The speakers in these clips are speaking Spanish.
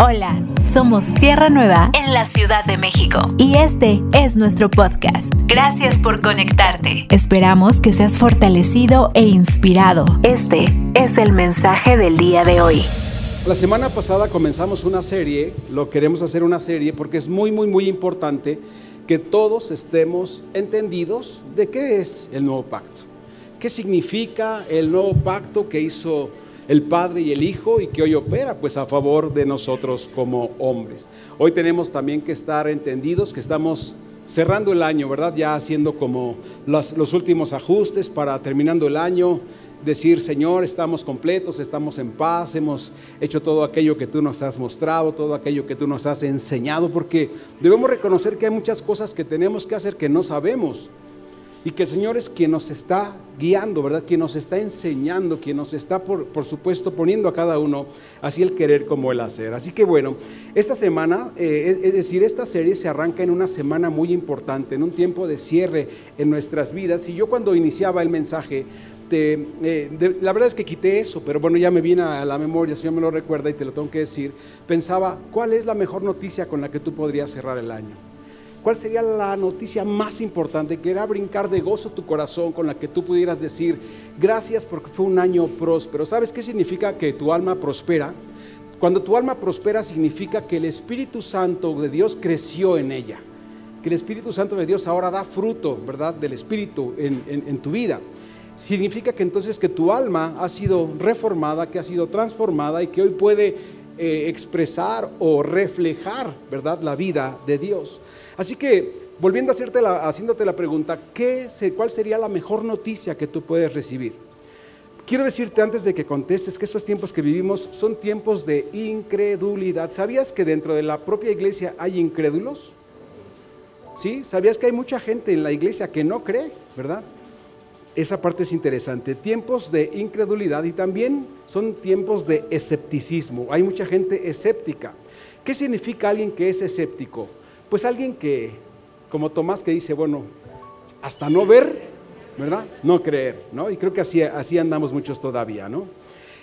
Hola, somos Tierra Nueva en la Ciudad de México y este es nuestro podcast. Gracias por conectarte. Esperamos que seas fortalecido e inspirado. Este es el mensaje del día de hoy. La semana pasada comenzamos una serie, lo queremos hacer una serie porque es muy, muy, muy importante que todos estemos entendidos de qué es el nuevo pacto. ¿Qué significa el nuevo pacto que hizo el Padre y el Hijo y que hoy opera pues a favor de nosotros como hombres. Hoy tenemos también que estar entendidos que estamos cerrando el año, ¿verdad? Ya haciendo como los, los últimos ajustes para terminando el año, decir, Señor, estamos completos, estamos en paz, hemos hecho todo aquello que tú nos has mostrado, todo aquello que tú nos has enseñado, porque debemos reconocer que hay muchas cosas que tenemos que hacer que no sabemos y que el Señor es quien nos está guiando, ¿verdad? Quien nos está enseñando, quien nos está, por, por, supuesto, poniendo a cada uno así el querer como el hacer. Así que bueno, esta semana, eh, es decir, esta serie se arranca en una semana muy importante, en un tiempo de cierre en nuestras vidas. Y yo cuando iniciaba el mensaje, eh, la verdad es que quité eso, pero bueno, ya me viene a la memoria, si yo me lo recuerda y te lo tengo que decir, pensaba, ¿cuál es la mejor noticia con la que tú podrías cerrar el año? ¿Cuál sería la noticia más importante que era brincar de gozo tu corazón con la que tú pudieras decir, gracias porque fue un año próspero? ¿Sabes qué significa que tu alma prospera? Cuando tu alma prospera significa que el Espíritu Santo de Dios creció en ella, que el Espíritu Santo de Dios ahora da fruto, ¿verdad?, del Espíritu en, tu vida. Significa que entonces que tu alma ha sido reformada, que ha sido transformada y que hoy puede eh, expresar o reflejar, ¿verdad?, la vida de Dios. Así que, volviendo a hacerte la, haciéndote la pregunta, ¿qué, ¿cuál sería la mejor noticia que tú puedes recibir? Quiero decirte antes de que contestes que estos tiempos que vivimos son tiempos de incredulidad. ¿Sabías que dentro de la propia iglesia hay incrédulos? ¿Sí? ¿Sabías que hay mucha gente en la iglesia que no cree, verdad? Esa parte es interesante. Tiempos de incredulidad y también son tiempos de escepticismo. Hay mucha gente escéptica. ¿Qué significa alguien que es escéptico? Pues alguien que, como Tomás, que dice, bueno, hasta no ver, ¿verdad? No creer, ¿no? Y creo que así, así andamos muchos todavía, ¿no?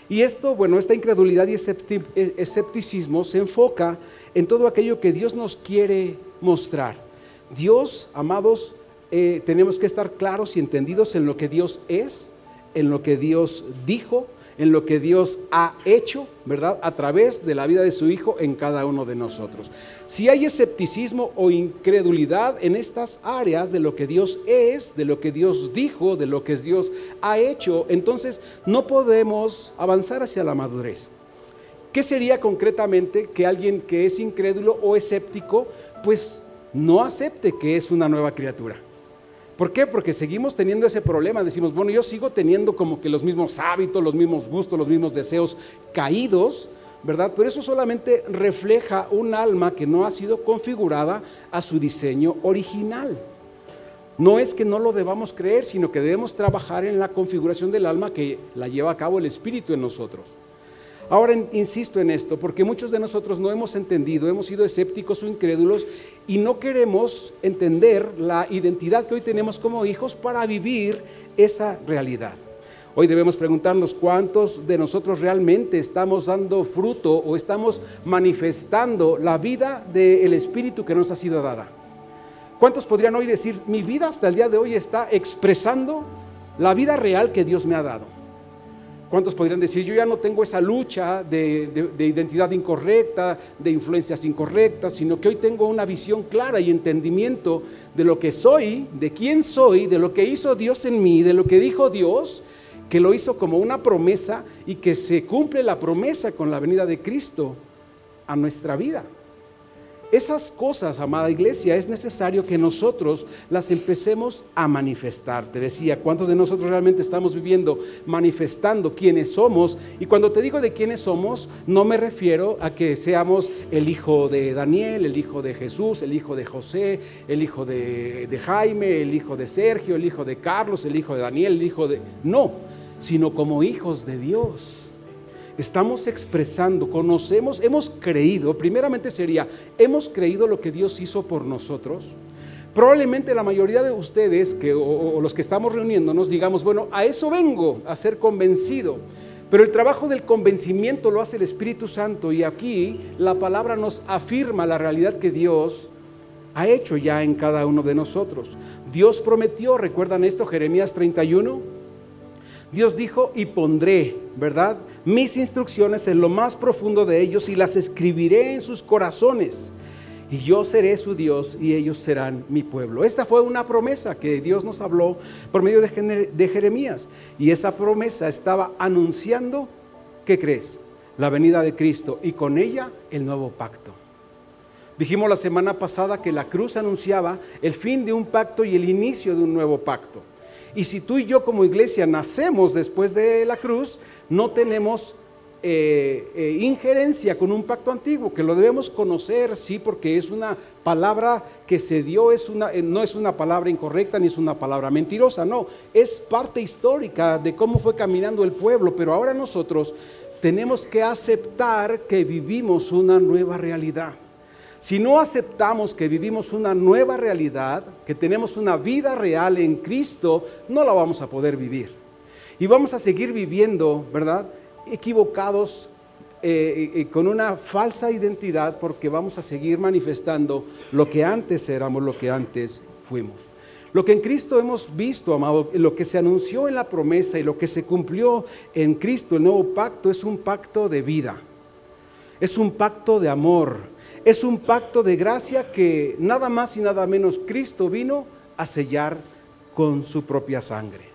Y esto, bueno, esta incredulidad y escepticismo se enfoca en todo aquello que Dios nos quiere mostrar. Dios, amados, eh, tenemos que estar claros y entendidos en lo que Dios es, en lo que Dios dijo en lo que Dios ha hecho, ¿verdad? A través de la vida de su Hijo en cada uno de nosotros. Si hay escepticismo o incredulidad en estas áreas de lo que Dios es, de lo que Dios dijo, de lo que Dios ha hecho, entonces no podemos avanzar hacia la madurez. ¿Qué sería concretamente que alguien que es incrédulo o escéptico, pues no acepte que es una nueva criatura? ¿Por qué? Porque seguimos teniendo ese problema. Decimos, bueno, yo sigo teniendo como que los mismos hábitos, los mismos gustos, los mismos deseos caídos, ¿verdad? Pero eso solamente refleja un alma que no ha sido configurada a su diseño original. No es que no lo debamos creer, sino que debemos trabajar en la configuración del alma que la lleva a cabo el Espíritu en nosotros. Ahora insisto en esto, porque muchos de nosotros no hemos entendido, hemos sido escépticos o incrédulos y no queremos entender la identidad que hoy tenemos como hijos para vivir esa realidad. Hoy debemos preguntarnos cuántos de nosotros realmente estamos dando fruto o estamos manifestando la vida del Espíritu que nos ha sido dada. ¿Cuántos podrían hoy decir, mi vida hasta el día de hoy está expresando la vida real que Dios me ha dado? ¿Cuántos podrían decir, yo ya no tengo esa lucha de, identidad incorrecta, de influencias incorrectas, sino que hoy tengo una visión clara y entendimiento de lo que soy, de quién soy, de lo que hizo Dios en mí, de lo que dijo Dios, que lo hizo como una promesa y que se cumple la promesa con la venida de Cristo a nuestra vida? Esas cosas, amada iglesia, es necesario que nosotros las empecemos a manifestar. Te decía, ¿cuántos de nosotros realmente estamos viviendo manifestando quiénes somos? Y cuando te digo de quiénes somos, no me refiero a que seamos el hijo de Daniel, el hijo de Jesús, el hijo de José, el hijo de, de Jaime, el hijo de Sergio, el hijo de Carlos, el hijo de Daniel, el hijo de... No, sino como hijos de Dios estamos expresando, conocemos, hemos creído, primeramente sería, hemos creído lo que Dios hizo por nosotros. Probablemente la mayoría de ustedes que, o, los que estamos reuniéndonos digamos, bueno, a eso vengo, a ser convencido. Pero el trabajo del convencimiento lo hace el Espíritu Santo y aquí la palabra nos afirma la realidad que Dios ha hecho ya en cada uno de nosotros. Dios prometió, ¿recuerdan esto? Jeremías 31. Dios dijo, y pondré, ¿verdad? Mis instrucciones en lo más profundo de ellos y las escribiré en sus corazones. Y yo seré su Dios y ellos serán mi pueblo. Esta fue una promesa que Dios nos habló por medio de, Jeremías. Y esa promesa estaba anunciando, ¿qué crees? La venida de Cristo y con ella el nuevo pacto. Dijimos la semana pasada que la cruz anunciaba el fin de un pacto y el inicio de un nuevo pacto. Y si tú y yo como iglesia nacemos después de la cruz, no tenemos eh, eh, injerencia con un pacto antiguo, que lo debemos conocer, sí, porque es una palabra que se dio, es una, eh, no es una palabra incorrecta ni es una palabra mentirosa, no, es parte histórica de cómo fue caminando el pueblo, pero ahora nosotros tenemos que aceptar que vivimos una nueva realidad. Si no aceptamos que vivimos una nueva realidad, que tenemos una vida real en Cristo, no la vamos a poder vivir. Y vamos a seguir viviendo, ¿verdad? Equivocados, eh, eh, con una falsa identidad, porque vamos a seguir manifestando lo que antes éramos, lo que antes fuimos. Lo que en Cristo hemos visto, amado, lo que se anunció en la promesa y lo que se cumplió en Cristo, el nuevo pacto, es un pacto de vida. Es un pacto de amor es un pacto de gracia que nada más y nada menos Cristo vino a sellar con su propia sangre.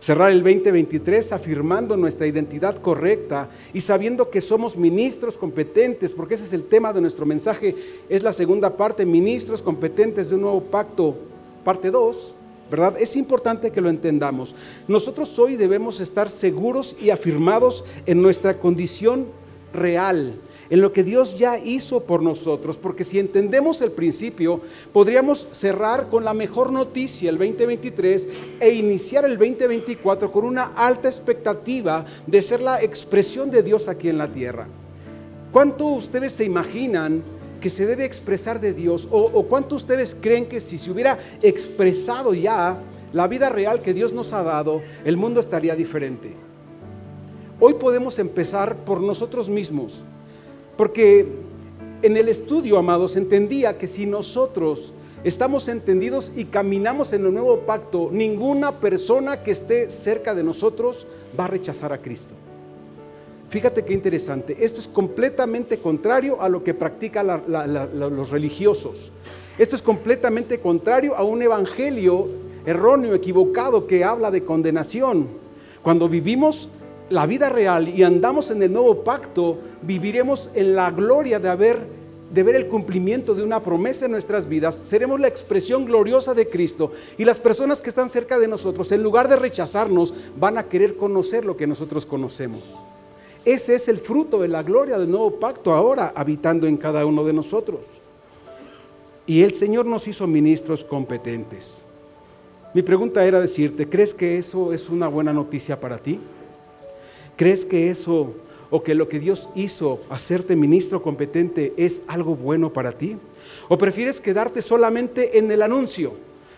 Cerrar el 2023 afirmando nuestra identidad correcta y sabiendo que somos ministros competentes, porque ese es el tema de nuestro mensaje, es la segunda parte, ministros competentes de un nuevo pacto, parte 2, ¿verdad? Es importante que lo entendamos. Nosotros hoy debemos estar seguros y afirmados en nuestra condición real, en lo que Dios ya hizo por nosotros, porque si entendemos el principio, podríamos cerrar con la mejor noticia el 2023 e iniciar el 2024 con una alta expectativa de ser la expresión de Dios aquí en la tierra. ¿Cuánto ustedes se imaginan que se debe expresar de Dios? ¿O, o cuánto ustedes creen que si se hubiera expresado ya la vida real que Dios nos ha dado, el mundo estaría diferente? Hoy podemos empezar por nosotros mismos. Porque en el estudio, amados, entendía que si nosotros estamos entendidos y caminamos en el nuevo pacto, ninguna persona que esté cerca de nosotros va a rechazar a Cristo. Fíjate qué interesante. Esto es completamente contrario a lo que practican los religiosos. Esto es completamente contrario a un evangelio erróneo, equivocado, que habla de condenación. Cuando vivimos la vida real y andamos en el nuevo pacto, viviremos en la gloria de haber de ver el cumplimiento de una promesa en nuestras vidas, seremos la expresión gloriosa de Cristo y las personas que están cerca de nosotros, en lugar de rechazarnos, van a querer conocer lo que nosotros conocemos. Ese es el fruto de la gloria del nuevo pacto ahora habitando en cada uno de nosotros. Y el Señor nos hizo ministros competentes. Mi pregunta era decirte, ¿crees que eso es una buena noticia para ti? ¿Crees que eso o que lo que Dios hizo, hacerte ministro competente, es algo bueno para ti? ¿O prefieres quedarte solamente en el anuncio?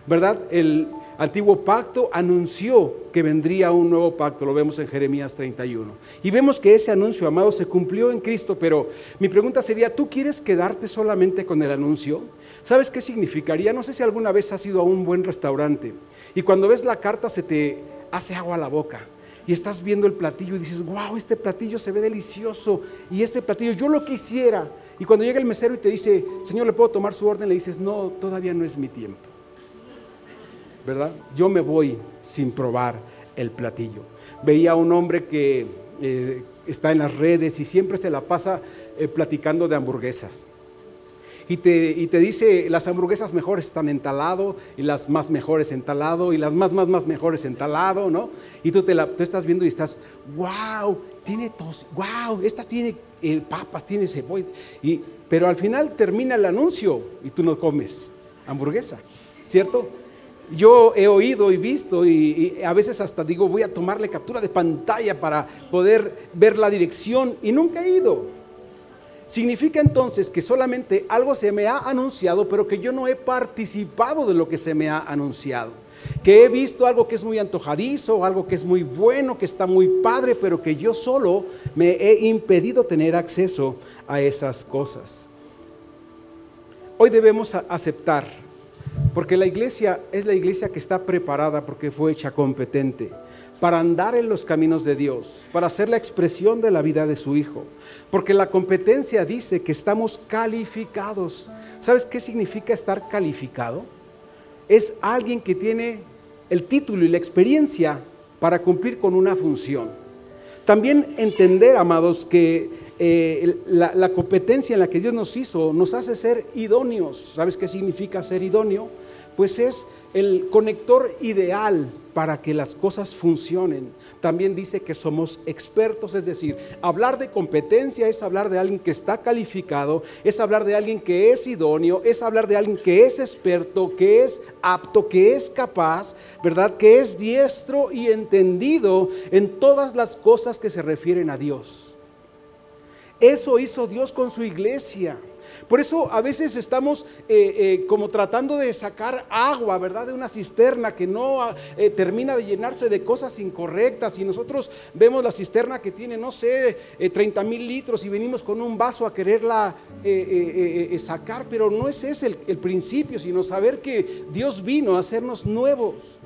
¿Verdad? El antiguo pacto anunció que vendría un nuevo pacto, lo vemos en Jeremías 31. Y vemos que ese anuncio, amado, se cumplió en Cristo, pero mi pregunta sería, ¿tú quieres quedarte solamente con el anuncio? ¿Sabes qué significaría? No sé si alguna vez has ido a un buen restaurante y cuando ves la carta se te hace agua a la boca y estás viendo el platillo y dices, wow, este platillo se ve delicioso y este platillo yo lo quisiera. Y cuando llega el mesero y te dice, Señor, ¿le puedo tomar su orden? Le dices, no, todavía no es mi tiempo. ¿Verdad? Yo me voy sin probar el platillo. Veía a un hombre que eh, está en las redes y siempre se la pasa eh, platicando de hamburguesas y te, dice las hamburguesas mejores están en talado y las más mejores en talado y las más, más, más mejores en talado, ¿no? Y tú te la estás viendo y estás, wow, tiene tos, wow, esta tiene eh, papas, tiene cebolla. Y, pero al final termina el anuncio y tú no comes hamburguesa, ¿cierto? Yo he oído y visto y, y, a veces hasta digo voy a tomarle captura de pantalla para poder ver la dirección y nunca he ido. Significa entonces que solamente algo se me ha anunciado, pero que yo no he participado de lo que se me ha anunciado. que he visto algo que es muy antojadizo, algo que es muy bueno, que está muy padre, pero que yo solo me he impedido tener acceso a esas cosas. Hoy debemos aceptar, porque la iglesia es la iglesia que está preparada porque fue hecha competente para andar en los caminos de Dios, para ser la expresión de la vida de su Hijo. Porque la competencia dice que estamos calificados. ¿Sabes qué significa estar calificado? Es alguien que tiene el título y la experiencia para cumplir con una función. También entender, amados, que eh, la, la competencia en la que Dios nos hizo nos hace ser idóneos. ¿Sabes qué significa ser idóneo? Pues es el conector ideal para que las cosas funcionen. También dice que somos expertos, es decir, hablar de competencia es hablar de alguien que está calificado, es hablar de alguien que es idóneo, es hablar de alguien que es experto, que es apto, que es capaz, ¿verdad? Que es diestro y entendido en todas las cosas que se refieren a Dios. Eso hizo Dios con su iglesia. Por eso a veces estamos eh, eh, como tratando de sacar agua, ¿verdad? De una cisterna que no eh, termina de llenarse de cosas incorrectas. Y nosotros vemos la cisterna que tiene, no sé, 30 mil litros y venimos con un vaso a quererla sacar. Pero no es ese el principio, sino saber que Dios vino a hacernos nuevos.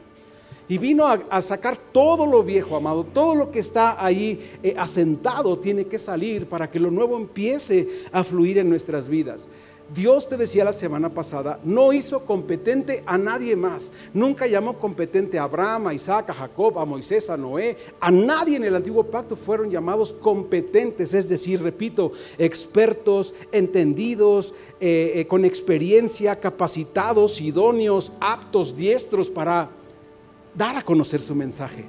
Y vino a, sacar todo lo viejo, amado, todo lo que está ahí eh, asentado tiene que salir para que lo nuevo empiece a fluir en nuestras vidas. Dios te decía la semana pasada, no hizo competente a nadie más. Nunca llamó competente a Abraham, a Isaac, a Jacob, a Moisés, a Noé. A nadie en el antiguo pacto fueron llamados competentes, es decir, repito, expertos, entendidos, eh, eh, con experiencia, capacitados, idóneos, aptos, diestros para dar a conocer su mensaje.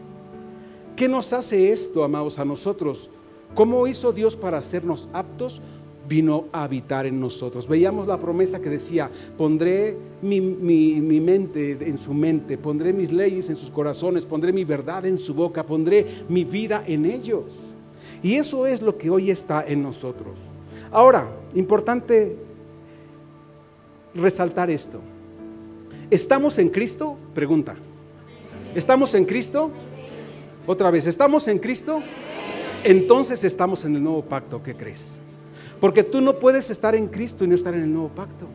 ¿Qué nos hace esto, amados, a nosotros? ¿Cómo hizo Dios para hacernos aptos? Vino a habitar en nosotros. Veíamos la promesa que decía, pondré mi, mente en su mente, pondré mis leyes en sus corazones, pondré mi verdad en su boca, pondré mi vida en ellos. Y eso es lo que hoy está en nosotros. Ahora, importante resaltar esto. ¿Estamos en Cristo? Pregunta. ¿Estamos en Cristo? Otra vez, ¿estamos en Cristo? Entonces estamos en el nuevo pacto, ¿qué crees? Porque tú no puedes estar en Cristo y no estar en el nuevo pacto.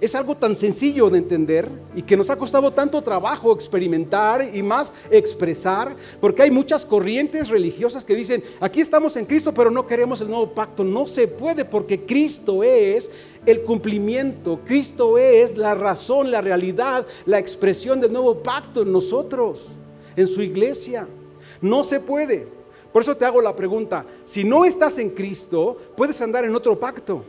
Es algo tan sencillo de entender y que nos ha costado tanto trabajo experimentar y más expresar, porque hay muchas corrientes religiosas que dicen, aquí estamos en Cristo, pero no queremos el nuevo pacto. No se puede porque Cristo es el cumplimiento, Cristo es la razón, la realidad, la expresión del nuevo pacto en nosotros, en su iglesia. No se puede. Por eso te hago la pregunta, si no estás en Cristo, puedes andar en otro pacto.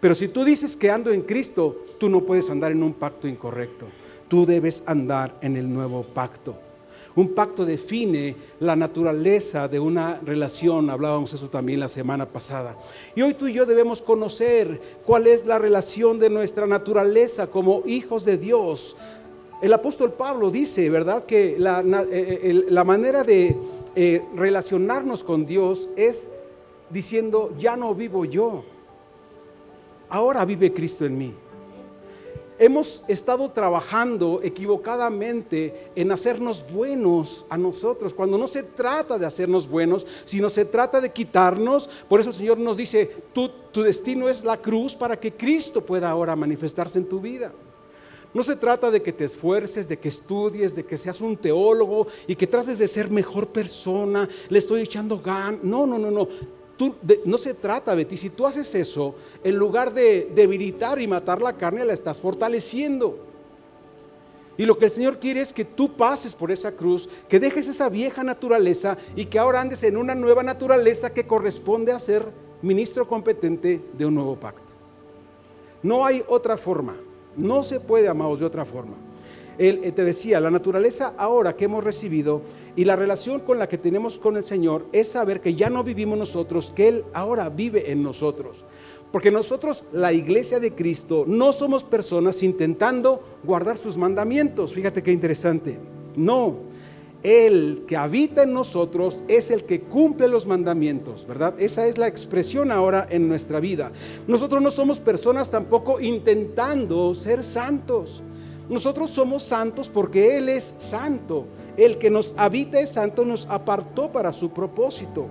Pero si tú dices que ando en Cristo, tú no puedes andar en un pacto incorrecto. Tú debes andar en el nuevo pacto. Un pacto define la naturaleza de una relación, hablábamos eso también la semana pasada. Y hoy tú y yo debemos conocer cuál es la relación de nuestra naturaleza como hijos de Dios. El apóstol Pablo dice, ¿verdad?, que la, eh, eh, manera de eh, relacionarnos con Dios es diciendo, ya no vivo yo ahora vive Cristo en mí. Hemos estado trabajando equivocadamente en hacernos buenos a nosotros, cuando no se trata de hacernos buenos, sino se trata de quitarnos. Por eso el Señor nos dice, tu, destino es la cruz para que Cristo pueda ahora manifestarse en tu vida. No se trata de que te esfuerces, de que estudies, de que seas un teólogo y que trates de ser mejor persona. Le estoy echando gan. No, no, no, no no se trata de ti. Si tú haces eso, en lugar de debilitar y matar la carne, la estás fortaleciendo. Y lo que el Señor quiere es que tú pases por esa cruz, que dejes esa vieja naturaleza y que ahora andes en una nueva naturaleza que corresponde a ser ministro competente de un nuevo pacto. No hay otra forma. No se puede, amados, de otra forma. Él eh, te decía, la naturaleza ahora que hemos recibido y la relación con la que tenemos con el Señor es saber que ya no vivimos nosotros, que Él ahora vive en nosotros. Porque nosotros, la iglesia de Cristo, no somos personas intentando guardar sus mandamientos. Fíjate qué interesante. No, el que habita en nosotros es el que cumple los mandamientos, ¿verdad? Esa es la expresión ahora en nuestra vida. Nosotros no somos personas tampoco intentando ser santos. Nosotros somos santos porque Él es santo. El que nos habita es santo, nos apartó para su propósito.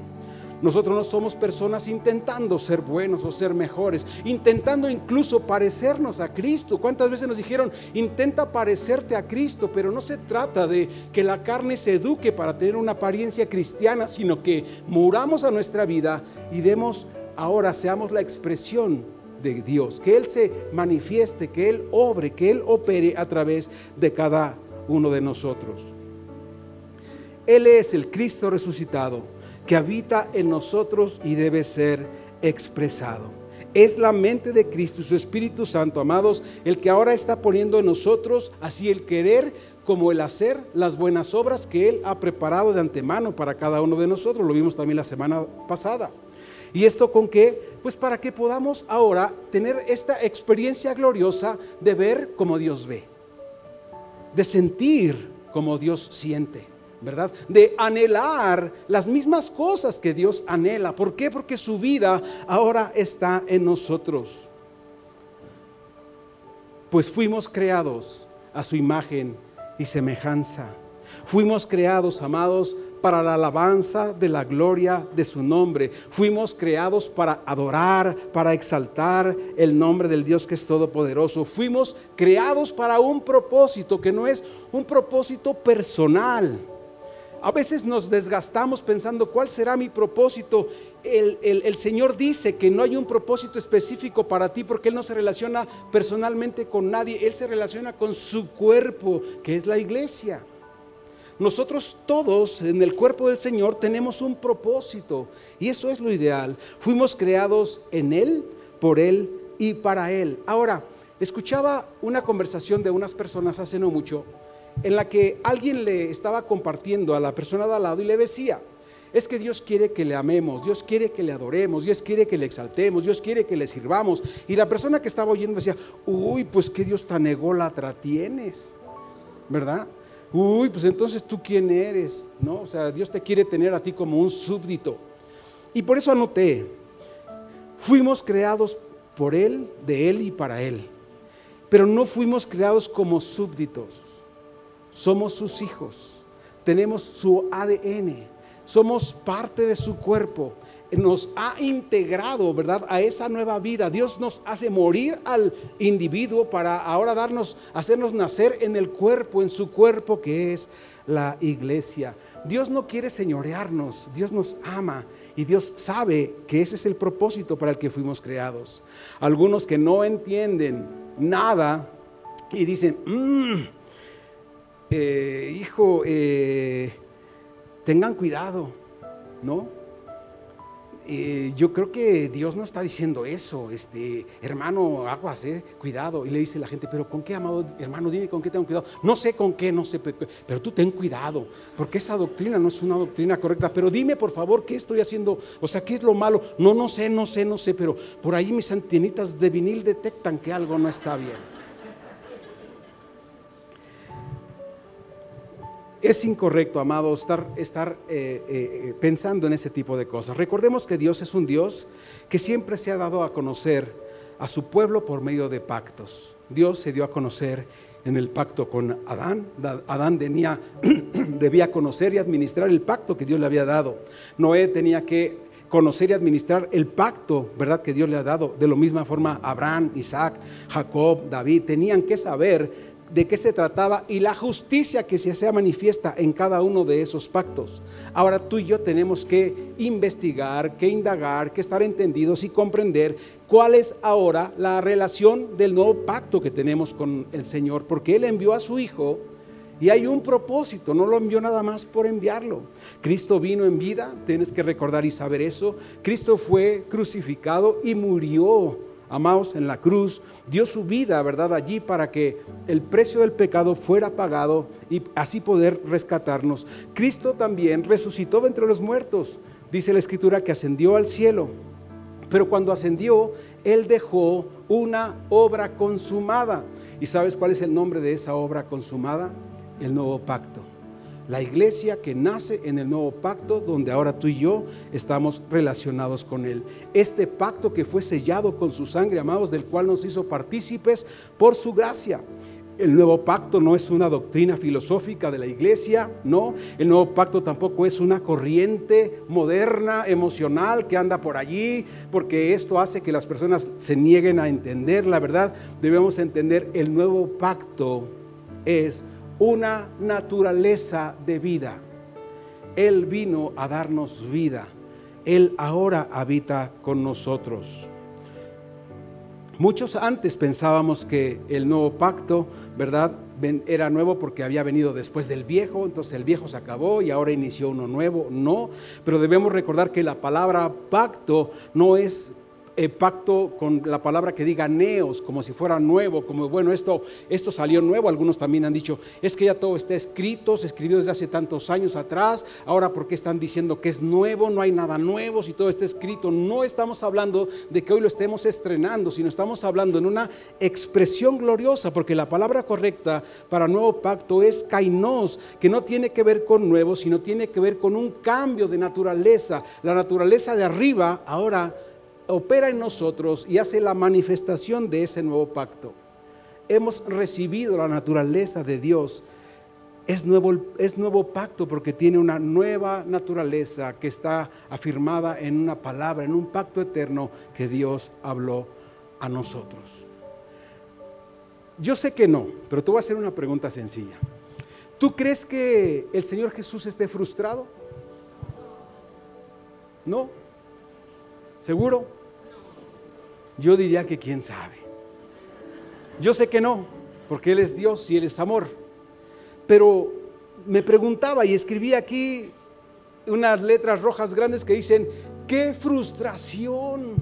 Nosotros no somos personas intentando ser buenos o ser mejores, intentando incluso parecernos a Cristo. ¿Cuántas veces nos dijeron, intenta parecerte a Cristo? Pero no se trata de que la carne se eduque para tener una apariencia cristiana, sino que muramos a nuestra vida y demos, ahora seamos la expresión de Dios, que Él se manifieste, que Él obre, que Él opere a través de cada uno de nosotros. Él es el Cristo resucitado que habita en nosotros y debe ser expresado. Es la mente de Cristo y su Espíritu Santo, amados, el que ahora está poniendo en nosotros así el querer como el hacer las buenas obras que Él ha preparado de antemano para cada uno de nosotros. Lo vimos también la semana pasada. ¿Y esto con qué? Pues para que podamos ahora tener esta experiencia gloriosa de ver como Dios ve, de sentir como Dios siente ¿verdad? De anhelar las mismas cosas que Dios anhela. ¿Por qué? Porque su vida ahora está en nosotros. Pues fuimos creados a su imagen y semejanza. Fuimos creados, amados, para la alabanza de la gloria de su nombre. Fuimos creados para adorar, para exaltar el nombre del Dios que es todopoderoso. Fuimos creados para un propósito que no es un propósito personal a veces nos desgastamos pensando cuál será mi propósito. El, Señor dice que no hay un propósito específico para ti porque Él no se relaciona personalmente con nadie. Él se relaciona con su cuerpo, que es la iglesia. Nosotros todos en el cuerpo del Señor tenemos un propósito y eso es lo ideal. Fuimos creados en Él, por Él y para Él. Ahora, escuchaba una conversación de unas personas hace no mucho en la que alguien le estaba compartiendo a la persona de al lado y le decía, es que Dios quiere que le amemos, Dios quiere que le adoremos, Dios quiere que le exaltemos, Dios quiere que le sirvamos. Y la persona que estaba oyendo decía, uy, pues qué Dios tan ególatra tienes, ¿verdad? Uy, pues entonces tú quién eres, ¿no? O sea, Dios te quiere tener a ti como un súbdito. Y por eso anoté, fuimos creados por Él, de Él y para Él. Pero no fuimos creados como súbditos somos sus hijos, tenemos su ADN, somos parte de su cuerpo. Nos ha integrado, ¿verdad?, a esa nueva vida. Dios nos hace morir al individuo para ahora darnos, hacernos nacer en el cuerpo, en su cuerpo que es la iglesia. Dios no quiere señorearnos, Dios nos ama y Dios sabe que ese es el propósito para el que fuimos creados. Algunos que no entienden nada y dicen, mmm, eh, hijo, eh, tengan cuidado, ¿no? Eh, yo creo que Dios no está diciendo eso, este, hermano, aguas, eh, cuidado. Y le dice la gente, pero ¿con qué, amado hermano? Dime con qué tengo cuidado. No sé con qué, no sé, pero tú ten cuidado, porque esa doctrina no es una doctrina correcta. Pero dime, por favor, ¿qué estoy haciendo? O sea, ¿qué es lo malo? No, no sé, no sé, no sé, pero por ahí mis antenitas de vinil detectan que algo no está bien. Es incorrecto, amado, estar, estar eh, eh, pensando en ese tipo de cosas. Recordemos que Dios es un Dios que siempre se ha dado a conocer a su pueblo por medio de pactos. Dios se dio a conocer en el pacto con Adán. Adán debía conocer y administrar el pacto que Dios le había dado. Noé tenía que conocer y administrar el pacto, ¿verdad?, que Dios le ha dado. De la misma forma, Abraham, Isaac, Jacob, David, tenían que saber de qué se trataba y la justicia que se hacía manifiesta en cada uno de esos pactos. Ahora tú y yo tenemos que investigar, que indagar, que estar entendidos y comprender cuál es ahora la relación del nuevo pacto que tenemos con el Señor, porque Él envió a su Hijo y hay un propósito, no lo envió nada más por enviarlo. Cristo vino en vida, tienes que recordar y saber eso. Cristo fue crucificado y murió amados, en la cruz, dio su vida, ¿verdad? Allí para que el precio del pecado fuera pagado y así poder rescatarnos. Cristo también resucitó entre los muertos. Dice la escritura que ascendió al cielo. Pero cuando ascendió, Él dejó una obra consumada. ¿Y sabes cuál es el nombre de esa obra consumada? El nuevo pacto la iglesia que nace en el nuevo pacto, donde ahora tú y yo estamos relacionados con Él. Este pacto que fue sellado con su sangre, amados, del cual nos hizo partícipes por su gracia. El nuevo pacto no es una doctrina filosófica de la iglesia, no. El nuevo pacto tampoco es una corriente moderna, emocional que anda por allí, porque esto hace que las personas se nieguen a entender la verdad. Debemos entender el nuevo pacto es una naturaleza de vida. Él vino a darnos vida. Él ahora habita con nosotros. Muchos antes pensábamos que el nuevo pacto, ¿verdad? Era nuevo porque había venido después del viejo, entonces el viejo se acabó y ahora inició uno nuevo. No, pero debemos recordar que la palabra pacto no es eh, pacto con la palabra que diga neos, como si fuera nuevo, como bueno, esto, esto salió nuevo. Algunos también han dicho, es que ya todo está escrito, se escribió desde hace tantos años atrás, ahora ¿por qué están diciendo que es nuevo? No hay nada nuevo si todo está escrito. No estamos hablando de que hoy lo estemos estrenando, sino estamos hablando en una expresión gloriosa, porque la palabra correcta para nuevo pacto es kainos, que no tiene que ver con nuevo, sino tiene que ver con un cambio de naturaleza. La naturaleza de arriba ahora opera en nosotros y hace la manifestación de ese nuevo pacto. Hemos recibido la naturaleza de Dios. Es nuevo, es nuevo pacto porque tiene una nueva naturaleza que está afirmada en una palabra, en un pacto eterno que Dios habló a nosotros. Yo sé que no, pero te voy a hacer una pregunta sencilla. ¿Tú crees que el Señor Jesús esté frustrado? ¿No? ¿Seguro? Yo diría que quién sabe. Yo sé que no, porque Él es Dios y Él es amor. Pero me preguntaba y escribí aquí unas letras rojas grandes que dicen, qué frustración.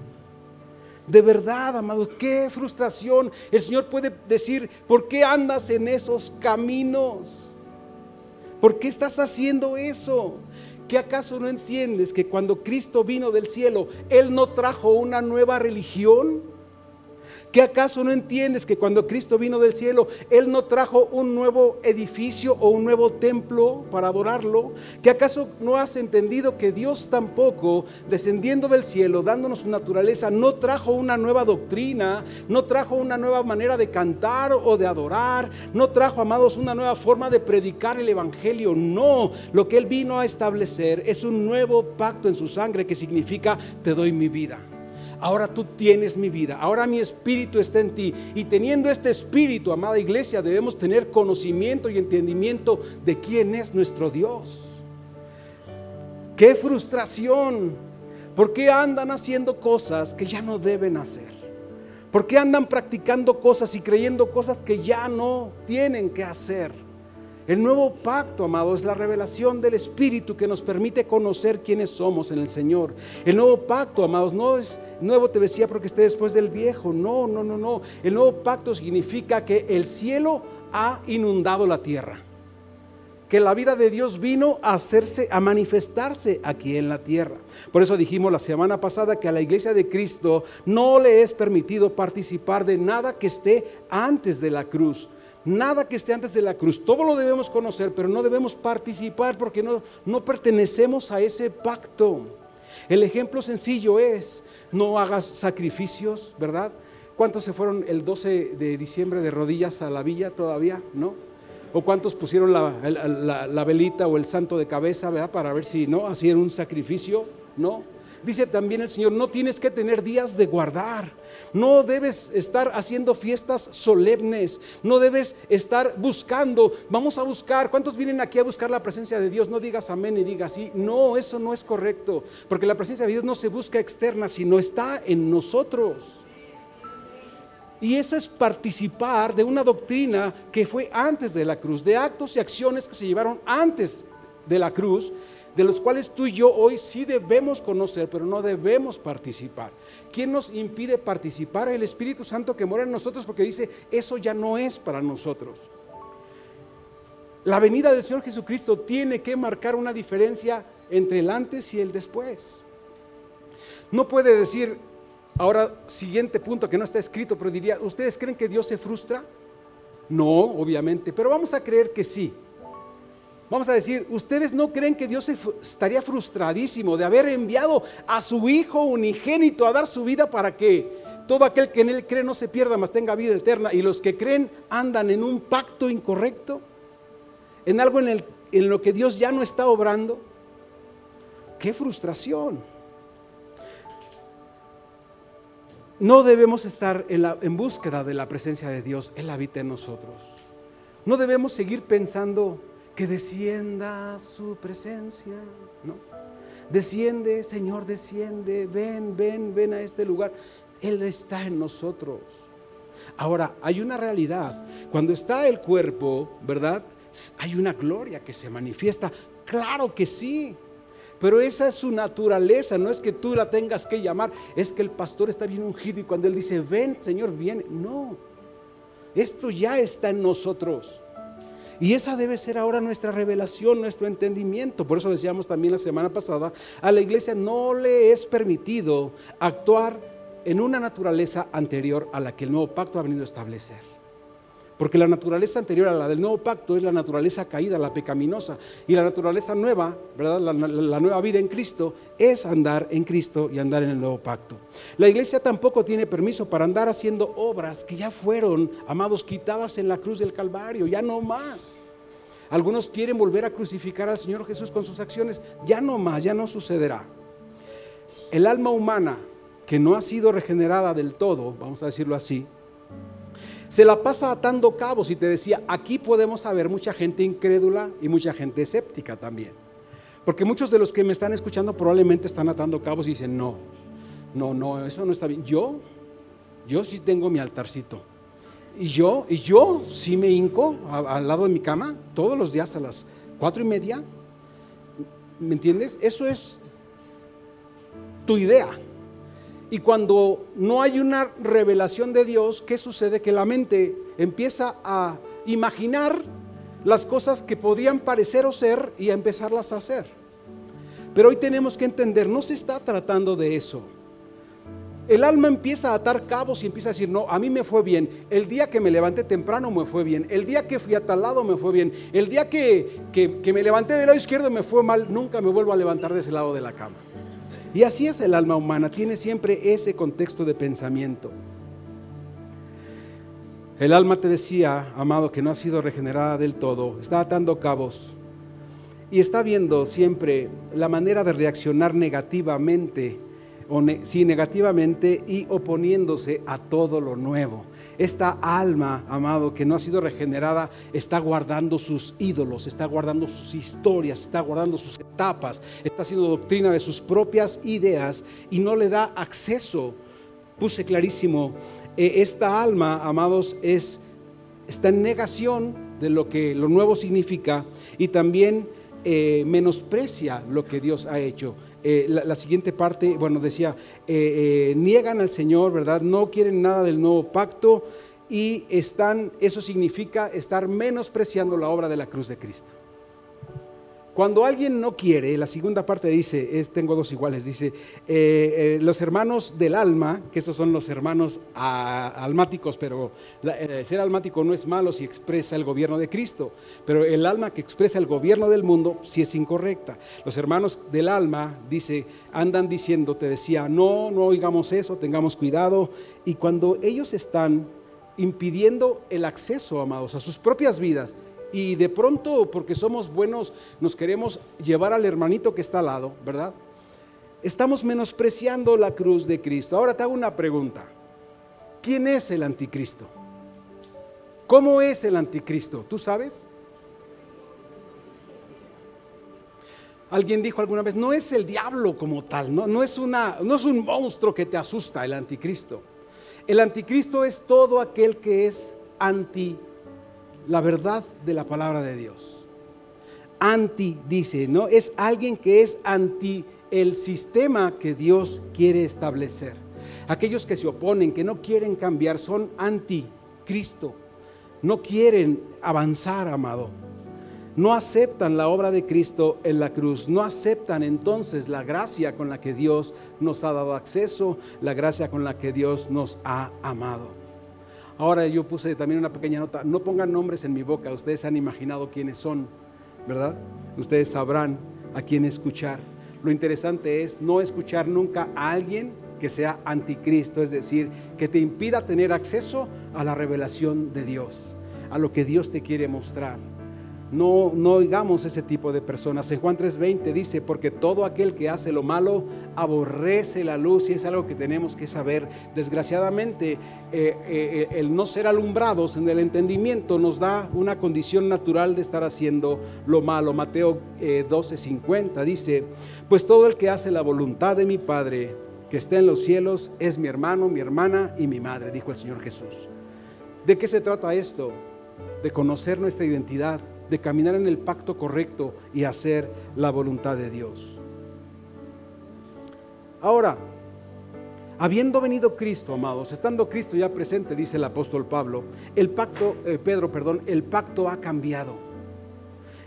De verdad, amados, qué frustración. El Señor puede decir, ¿por qué andas en esos caminos? ¿Por qué estás haciendo eso? ¿Qué acaso no entiendes que cuando Cristo vino del cielo, Él no trajo una nueva religión? ¿Qué acaso no entiendes que cuando Cristo vino del cielo, Él no trajo un nuevo edificio o un nuevo templo para adorarlo? ¿Qué acaso no has entendido que Dios tampoco, descendiendo del cielo, dándonos su naturaleza, no trajo una nueva doctrina, no trajo una nueva manera de cantar o de adorar, no trajo, amados, una nueva forma de predicar el Evangelio? No, lo que Él vino a establecer es un nuevo pacto en su sangre que significa, te doy mi vida ahora tú tienes mi vida, ahora mi espíritu está en ti. Y teniendo este espíritu, amada iglesia, debemos tener conocimiento y entendimiento de quién es nuestro Dios. Qué frustración. ¿Por qué andan haciendo cosas que ya no deben hacer? ¿Por qué andan practicando cosas y creyendo cosas que ya no tienen que hacer? El nuevo pacto, amado, es la revelación del Espíritu que nos permite conocer quiénes somos en el Señor. El nuevo pacto, amados, no es nuevo, te decía, porque esté después del viejo. No, no, no, no. El nuevo pacto significa que el cielo ha inundado la tierra. Que la vida de Dios vino a hacerse, a manifestarse aquí en la tierra. Por eso dijimos la semana pasada que a la iglesia de Cristo no le es permitido participar de nada que esté antes de la cruz nada que esté antes de la cruz. Todo lo debemos conocer, pero no debemos participar porque no, no pertenecemos a ese pacto. El ejemplo sencillo es, no hagas sacrificios, ¿verdad? ¿Cuántos se fueron el 12 de diciembre de rodillas a la villa todavía? ¿No? ¿O cuántos pusieron la, la velita o el santo de cabeza, ¿verdad? Para ver si no hacían un sacrificio, ¿no? Dice también el Señor, no tienes que tener días de guardar, no debes estar haciendo fiestas solemnes, no debes estar buscando, vamos a buscar, ¿cuántos vienen aquí a buscar la presencia de Dios? No digas amén y digas sí, no, eso no es correcto, porque la presencia de Dios no se busca externa, sino está en nosotros. Y eso es participar de una doctrina que fue antes de la cruz, de actos y acciones que se llevaron antes de la cruz de los cuales tú y yo hoy sí debemos conocer, pero no debemos participar. ¿Quién nos impide participar? El Espíritu Santo que mora en nosotros porque dice, eso ya no es para nosotros. La venida del Señor Jesucristo tiene que marcar una diferencia entre el antes y el después. No puede decir, ahora siguiente punto que no está escrito, pero diría, ¿ustedes creen que Dios se frustra? No, obviamente, pero vamos a creer que sí. Vamos a decir, ¿ustedes no creen que Dios estaría frustradísimo de haber enviado a su Hijo unigénito a dar su vida para qué? todo aquel que en él cree no se pierda, mas tenga vida eterna. Y los que creen andan en un pacto incorrecto, en algo en, en lo que Dios ya no está obrando. ¡Qué frustración! No debemos estar en, en búsqueda de la presencia de Dios, Él habita en nosotros. No debemos seguir pensando que descienda su presencia, ¿no? Desciende, Señor, desciende, ven, ven, ven a este lugar. Él está en nosotros. Ahora, hay una realidad. Cuando está el cuerpo, ¿verdad? Hay una gloria que se manifiesta. Claro que sí. Pero esa es su naturaleza, no es que tú la tengas que llamar, es que el pastor está bien ungido y cuando él dice, ven Señor, viene. No, esto ya está en nosotros. Y esa debe ser ahora nuestra revelación, nuestro entendimiento. Por eso decíamos también la semana pasada, a la iglesia no le es permitido actuar en una naturaleza anterior a la que el nuevo pacto ha venido a establecer. Porque la naturaleza anterior a la del nuevo pacto es la naturaleza caída, la pecaminosa. Y la naturaleza nueva, ¿verdad? La, la, nueva vida en Cristo es andar en Cristo y andar en el nuevo pacto. La iglesia tampoco tiene permiso para andar haciendo obras que ya fueron, amados, quitadas en la cruz del Calvario, ya no más. Algunos quieren volver a crucificar al Señor Jesús con sus acciones, ya no más, ya no sucederá. El alma humana que no ha sido regenerada del todo, vamos a decirlo así, se la pasa atando cabos y te decía, aquí podemos saber mucha gente incrédula y mucha gente escéptica también. Porque muchos de los que me están escuchando probablemente están atando cabos y dicen, no, no, no, eso no está bien. Yo, yo sí tengo mi altarcito. Y yo, y yo sí me hinco al lado de mi cama todos los días a las cuatro y media. ¿Me entiendes? Eso es tu idea. Y cuando no hay una revelación de Dios, ¿qué sucede? Que la mente empieza a imaginar las cosas que podrían parecer o ser y a empezarlas a hacer. Pero hoy tenemos que entender, no se está tratando de eso. El alma empieza a atar cabos y empieza a decir, no, a mí me fue bien. El día que me levanté temprano me fue bien. El día que fui a tal lado me fue bien. El día que, que, que me levanté del lado izquierdo me fue mal. Nunca me vuelvo a levantar de ese lado de la cama. Y así es el alma humana, tiene siempre ese contexto de pensamiento. El alma te decía, amado, que no ha sido regenerada del todo, está atando cabos y está viendo siempre la manera de reaccionar negativamente, o sí, negativamente y oponiéndose a todo lo nuevo. Esta alma, amado, que no ha sido regenerada, está guardando sus ídolos, está guardando sus historias, está guardando sus etapas, está haciendo doctrina de sus propias ideas y no le da acceso. Puse clarísimo, eh, esta alma, amados, es, está en negación de lo que lo nuevo significa y también eh, menosprecia lo que Dios ha hecho. Eh, la, siguiente parte, bueno, decía, eh, eh, niegan al Señor, ¿verdad? No quieren nada del nuevo pacto y están, eso significa estar menospreciando la obra de la cruz de Cristo. Cuando alguien no quiere, la segunda parte dice, es, tengo dos iguales, dice, eh, eh, los hermanos del alma, que esos son los hermanos almáticos, pero eh, ser almático no es malo si expresa el gobierno de Cristo, pero el alma que expresa el gobierno del mundo sí es incorrecta. Los hermanos del alma, dice, andan diciendo, te decía, no, no oigamos eso, tengamos cuidado, y cuando ellos están impidiendo el acceso, amados, a sus propias vidas, y de pronto, porque somos buenos, nos queremos llevar al hermanito que está al lado, ¿verdad? Estamos menospreciando la cruz de Cristo. Ahora te hago una pregunta. ¿Quién es el anticristo? ¿Cómo es el anticristo? ¿Tú sabes? Alguien dijo alguna vez, no es el diablo como tal, no, es una, no es un monstruo que te asusta el anticristo. El anticristo es todo aquel que es anti la verdad de la palabra de Dios. Anti, dice, ¿no? Es alguien que es anti el sistema que Dios quiere establecer. Aquellos que se oponen, que no quieren cambiar, son anti Cristo. No quieren avanzar, amado. No aceptan la obra de Cristo en la cruz. No aceptan entonces la gracia con la que Dios nos ha dado acceso, la gracia con la que Dios nos ha amado. Ahora yo puse también una pequeña nota, no pongan nombres en mi boca, ustedes han imaginado quiénes son, ¿verdad? Ustedes sabrán a quién escuchar. Lo interesante es no escuchar nunca a alguien que sea anticristo, es decir, que te impida tener acceso a la revelación de Dios, a lo que Dios te quiere mostrar. No, no oigamos ese tipo de personas. En Juan 3:20 dice, porque todo aquel que hace lo malo aborrece la luz y es algo que tenemos que saber. Desgraciadamente, eh, eh, el no ser alumbrados en el entendimiento nos da una condición natural de estar haciendo lo malo. Mateo 12:50 eh, dice, pues todo el que hace la voluntad de mi Padre que está en los cielos es mi hermano, mi hermana y mi madre, dijo el Señor Jesús. ¿De qué se trata esto? De conocer nuestra identidad de caminar en el pacto correcto y hacer la voluntad de Dios. Ahora, habiendo venido Cristo, amados, estando Cristo ya presente, dice el apóstol Pablo, el pacto, eh, Pedro, perdón, el pacto ha cambiado.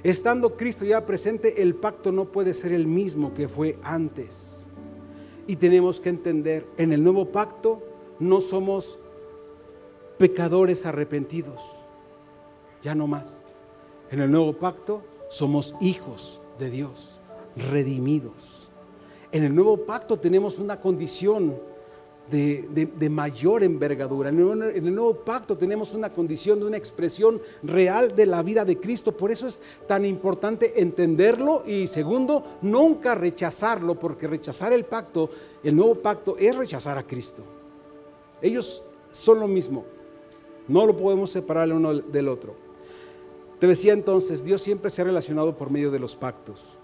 Estando Cristo ya presente, el pacto no puede ser el mismo que fue antes. Y tenemos que entender, en el nuevo pacto no somos pecadores arrepentidos, ya no más. En el nuevo pacto somos hijos de Dios, redimidos. En el nuevo pacto tenemos una condición de, mayor envergadura. En el, en el, nuevo pacto tenemos una condición de una expresión real de la vida de Cristo. Por eso es tan importante entenderlo y segundo, nunca rechazarlo, porque rechazar el pacto, el nuevo pacto, es rechazar a Cristo. Ellos son lo mismo. No lo podemos separar el uno del otro. Te decía entonces, Dios siempre se ha relacionado por medio de los pactos.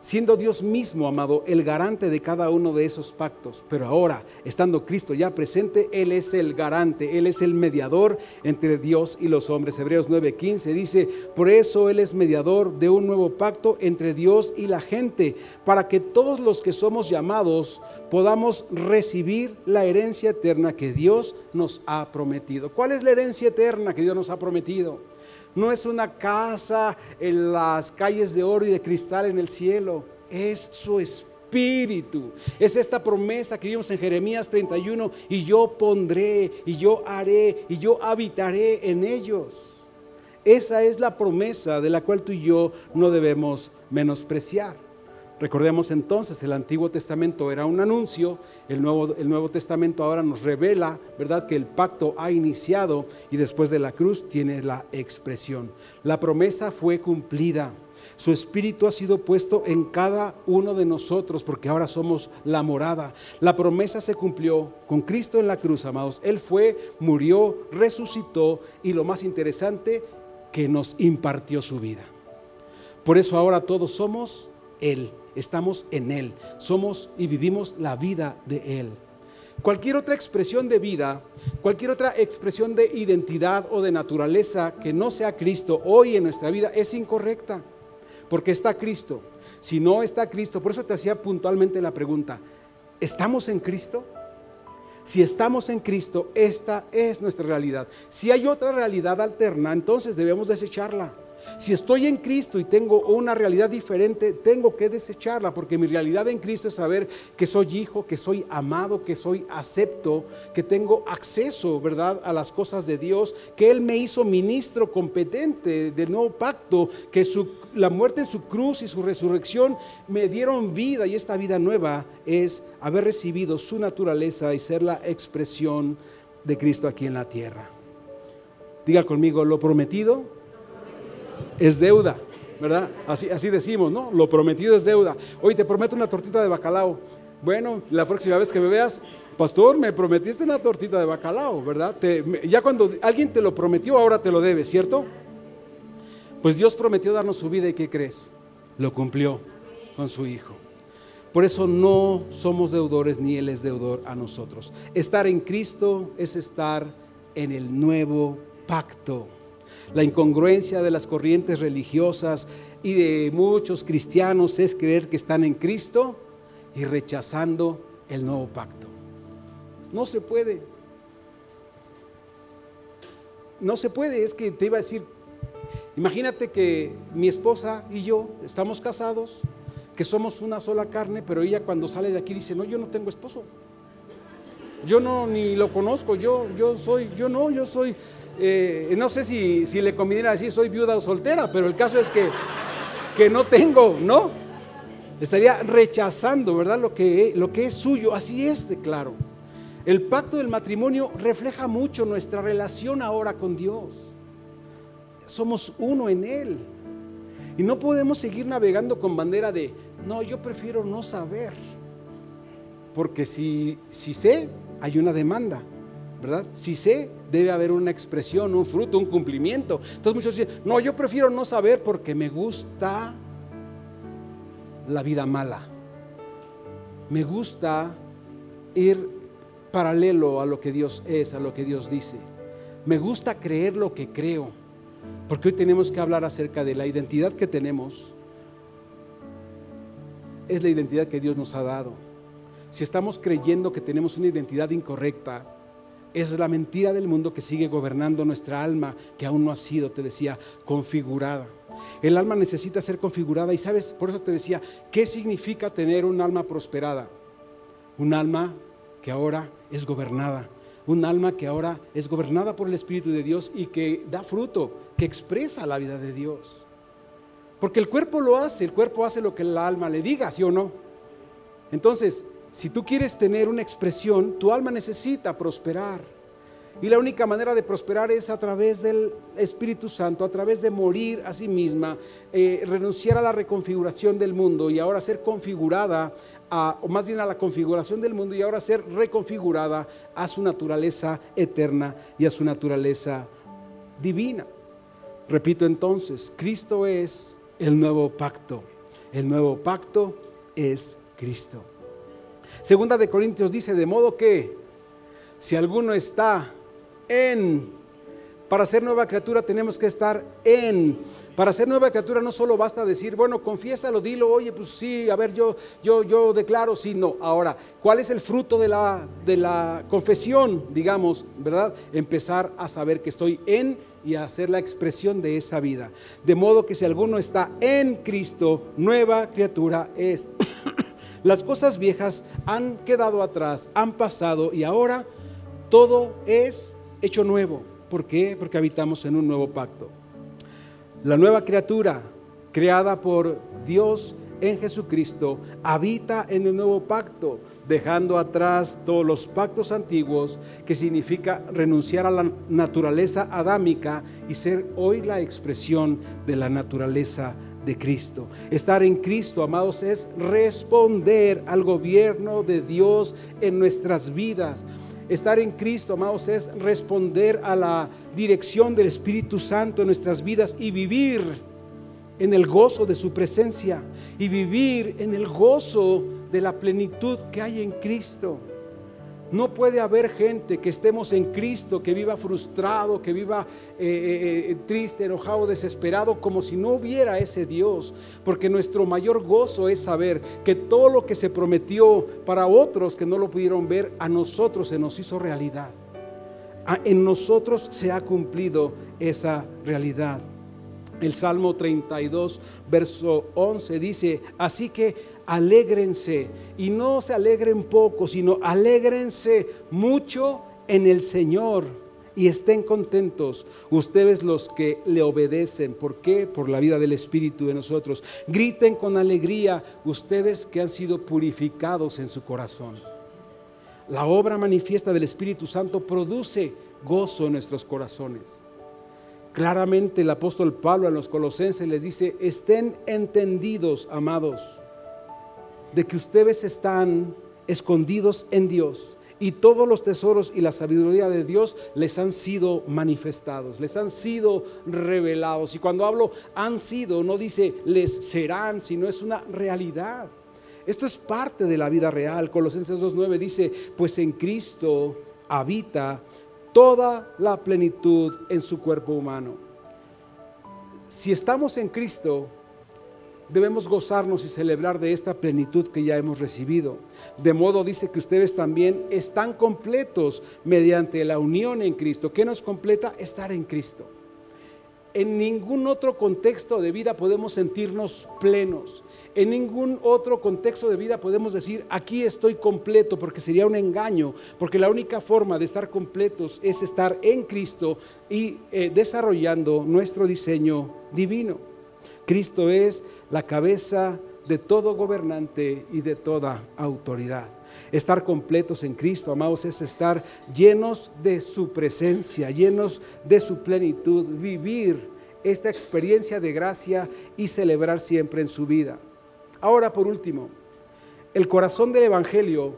Siendo Dios mismo, amado, el garante de cada uno de esos pactos. Pero ahora, estando Cristo ya presente, Él es el garante, Él es el mediador entre Dios y los hombres. Hebreos 9:15 dice, por eso Él es mediador de un nuevo pacto entre Dios y la gente, para que todos los que somos llamados podamos recibir la herencia eterna que Dios nos ha prometido. ¿Cuál es la herencia eterna que Dios nos ha prometido? No es una casa en las calles de oro y de cristal en el cielo. Es su espíritu. Es esta promesa que vimos en Jeremías 31. Y yo pondré, y yo haré, y yo habitaré en ellos. Esa es la promesa de la cual tú y yo no debemos menospreciar. Recordemos entonces, el Antiguo Testamento era un anuncio, el Nuevo, el Nuevo, Testamento ahora nos revela, ¿verdad?, que el pacto ha iniciado y después de la cruz tiene la expresión. La promesa fue cumplida. Su espíritu ha sido puesto en cada uno de nosotros porque ahora somos la morada. La promesa se cumplió con Cristo en la cruz, amados. Él fue, murió, resucitó y lo más interesante, que nos impartió su vida. Por eso ahora todos somos Él estamos en Él, somos y vivimos la vida de Él. Cualquier otra expresión de vida, cualquier otra expresión de identidad o de naturaleza que no sea Cristo hoy en nuestra vida es incorrecta, porque está Cristo. Si no está Cristo, por eso te hacía puntualmente la pregunta, ¿estamos en Cristo? Si estamos en Cristo, esta es nuestra realidad. Si hay otra realidad alterna, entonces debemos desecharla. Si estoy en Cristo y tengo una realidad diferente, tengo que desecharla, porque mi realidad en Cristo es saber que soy hijo, que soy amado, que soy acepto, que tengo acceso, ¿verdad?, a las cosas de Dios, que Él me hizo ministro competente del nuevo pacto, que la muerte en su cruz y su resurrección me dieron vida y esta vida nueva es haber recibido su naturaleza y ser la expresión de Cristo aquí en la tierra. Diga conmigo, lo prometido es deuda, ¿verdad? Así, así decimos, ¿no? Lo prometido es deuda. Hoy te prometo una tortita de bacalao. Bueno, la próxima vez que me veas, pastor, me prometiste una tortita de bacalao, ¿verdad? ya cuando alguien te lo prometió, ahora te lo debe, ¿cierto? Pues Dios prometió darnos su vida y ¿qué crees? Lo cumplió con su Hijo. Por eso no somos deudores ni Él es deudor a nosotros. Estar en Cristo es estar en el nuevo pacto. La incongruencia de las corrientes religiosas y de muchos cristianos es creer que están en Cristo y rechazando el nuevo pacto. No se puede. No se puede, es que te iba a decir, imagínate que mi esposa y yo estamos casados, que somos una sola carne, pero ella cuando sale de aquí dice, no, yo no tengo esposo. Yo no ni lo conozco, yo, yo soy, yo no, yo soy eh, no sé si, si, le conviene decir soy viuda o soltera, pero el caso es que, que no tengo, ¿no? estaría rechazando, ¿verdad? Lo que, lo que es suyo, así es de claro. El pacto del matrimonio refleja mucho nuestra relación ahora con Dios. Somos uno en Él. Y no podemos seguir navegando con bandera de, no, yo prefiero no saber. Porque si, si sé, hay una demanda, ¿verdad? Si sé, debe haber una expresión, un fruto, un cumplimiento. Entonces muchos dicen, no, yo prefiero no saber porque me gusta la vida mala. Me gusta ir paralelo a lo que Dios es, a lo que Dios dice. Me gusta creer lo que creo, porque hoy tenemos que hablar acerca de la identidad que tenemos. Es la identidad que Dios nos ha dado. Si estamos creyendo que tenemos una identidad incorrecta, es la mentira del mundo que sigue gobernando nuestra alma, que aún no ha sido, te decía, configurada. El alma necesita ser configurada y sabes, por eso te decía, ¿qué significa tener un alma prosperada? Un alma que ahora es gobernada, un alma que ahora es gobernada por el Espíritu de Dios y que da fruto, que expresa la vida de Dios. Porque el cuerpo lo hace, el cuerpo hace lo que el alma le diga, ¿sí o no? Entonces, si tú quieres tener una expresión, tu alma necesita prosperar. Y la única manera de prosperar es a través del Espíritu Santo, a través de morir a sí misma, eh, renunciar a la reconfiguración del mundo y ahora ser configurada, o más bien a la configuración del mundo y ahora ser reconfigurada a su naturaleza eterna y a su naturaleza divina. Repito entonces, Cristo es el nuevo pacto. El nuevo pacto es Cristo. Segunda de Corintios dice, de modo que si alguno está en. Para ser nueva criatura tenemos que estar en. Para ser nueva criatura no solo basta decir, bueno, confiésalo, dilo, oye, pues sí, a ver, yo, yo, yo declaro, sí, no. Ahora, ¿cuál es el fruto de la, de la confesión, digamos, verdad? Empezar a saber que estoy en y a hacer la expresión de esa vida. De modo que si alguno está en Cristo, nueva criatura es. Las cosas viejas han quedado atrás, han pasado y ahora todo es hecho nuevo. ¿Por qué? Porque habitamos en un nuevo pacto. La nueva criatura creada por Dios en Jesucristo habita en el nuevo pacto, dejando atrás todos los pactos antiguos, que significa renunciar a la naturaleza adámica y ser hoy la expresión de la naturaleza de Cristo. Estar en Cristo, amados, es responder al gobierno de Dios en nuestras vidas. Estar en Cristo, amados, es responder a la dirección del Espíritu Santo en nuestras vidas y vivir en el gozo de su presencia y vivir en el gozo de la plenitud que hay en Cristo. No puede haber gente que estemos en Cristo, que viva frustrado, que viva eh, eh, eh, triste, enojado, desesperado, como si no hubiera ese Dios. Porque nuestro mayor gozo es saber que todo lo que se prometió para otros que no lo pudieron ver, a nosotros se nos hizo realidad. en nosotros se ha cumplido esa realidad. El Salmo 32, verso 11 dice, así que alégrense y no se alegren poco, sino alégrense mucho en el Señor y estén contentos ustedes los que le obedecen. ¿Por qué? Por la vida del Espíritu de nosotros. Griten con alegría ustedes que han sido purificados en su corazón. La obra manifiesta del Espíritu Santo produce gozo en nuestros corazones. Claramente el apóstol Pablo a los colosenses les dice, estén entendidos, amados, de que ustedes están escondidos en Dios y todos los tesoros y la sabiduría de Dios les han sido manifestados, les han sido revelados. Y cuando hablo han sido, no dice les serán, sino es una realidad. Esto es parte de la vida real. Colosenses 2.9 dice, pues en Cristo habita toda la plenitud en su cuerpo humano. Si estamos en Cristo, debemos gozarnos y celebrar de esta plenitud que ya hemos recibido. De modo dice que ustedes también están completos mediante la unión en Cristo. ¿Qué nos completa? Estar en Cristo. En ningún otro contexto de vida podemos sentirnos plenos. En ningún otro contexto de vida podemos decir, aquí estoy completo, porque sería un engaño, porque la única forma de estar completos es estar en Cristo y eh, desarrollando nuestro diseño divino. Cristo es la cabeza de todo gobernante y de toda autoridad. Estar completos en Cristo, amados, es estar llenos de su presencia, llenos de su plenitud, vivir esta experiencia de gracia y celebrar siempre en su vida. Ahora, por último, el corazón del Evangelio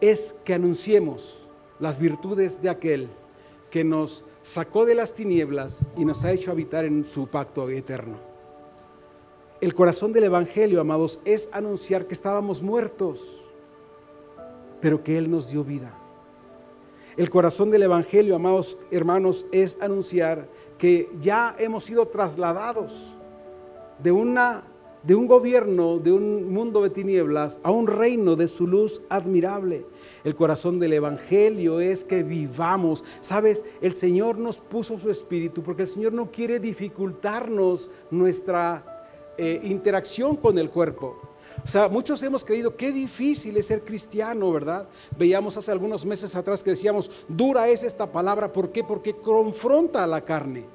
es que anunciemos las virtudes de aquel que nos sacó de las tinieblas y nos ha hecho habitar en su pacto eterno. El corazón del Evangelio, amados, es anunciar que estábamos muertos, pero que Él nos dio vida. El corazón del Evangelio, amados hermanos, es anunciar que ya hemos sido trasladados de una de un gobierno, de un mundo de tinieblas, a un reino de su luz admirable. El corazón del Evangelio es que vivamos. Sabes, el Señor nos puso su espíritu porque el Señor no quiere dificultarnos nuestra eh, interacción con el cuerpo. O sea, muchos hemos creído qué difícil es ser cristiano, ¿verdad? Veíamos hace algunos meses atrás que decíamos, dura es esta palabra, ¿por qué? Porque confronta a la carne.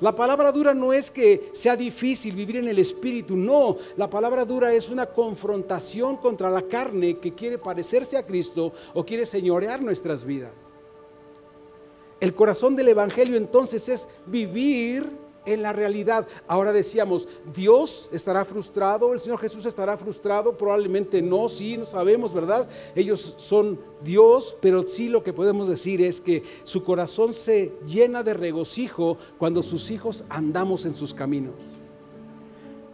La palabra dura no es que sea difícil vivir en el espíritu, no. La palabra dura es una confrontación contra la carne que quiere parecerse a Cristo o quiere señorear nuestras vidas. El corazón del Evangelio entonces es vivir en la realidad. Ahora decíamos, Dios estará frustrado, el Señor Jesús estará frustrado, probablemente no, sí, no sabemos, ¿verdad? Ellos son Dios, pero sí lo que podemos decir es que su corazón se llena de regocijo cuando sus hijos andamos en sus caminos.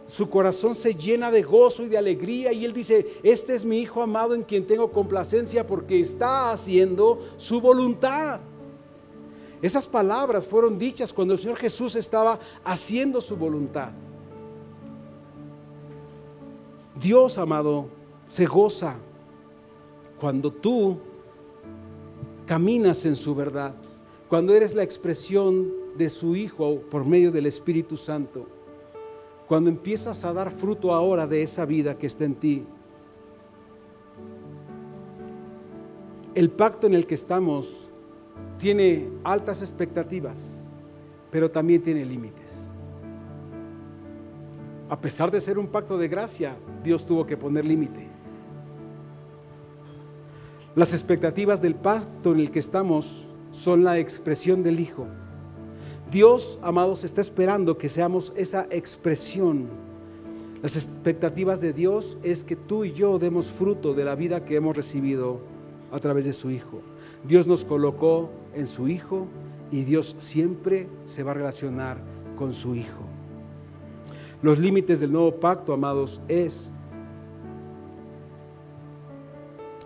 Su corazón se llena de gozo y de alegría y él dice, este es mi hijo amado en quien tengo complacencia porque está haciendo su voluntad. Esas palabras fueron dichas cuando el Señor Jesús estaba haciendo su voluntad. Dios, amado, se goza cuando tú caminas en su verdad, cuando eres la expresión de su Hijo por medio del Espíritu Santo, cuando empiezas a dar fruto ahora de esa vida que está en ti. El pacto en el que estamos tiene altas expectativas, pero también tiene límites. A pesar de ser un pacto de gracia, Dios tuvo que poner límite. Las expectativas del pacto en el que estamos son la expresión del Hijo. Dios, amados, está esperando que seamos esa expresión. Las expectativas de Dios es que tú y yo demos fruto de la vida que hemos recibido a través de su Hijo. Dios nos colocó en su Hijo y Dios siempre se va a relacionar con su Hijo. Los límites del nuevo pacto, amados, es,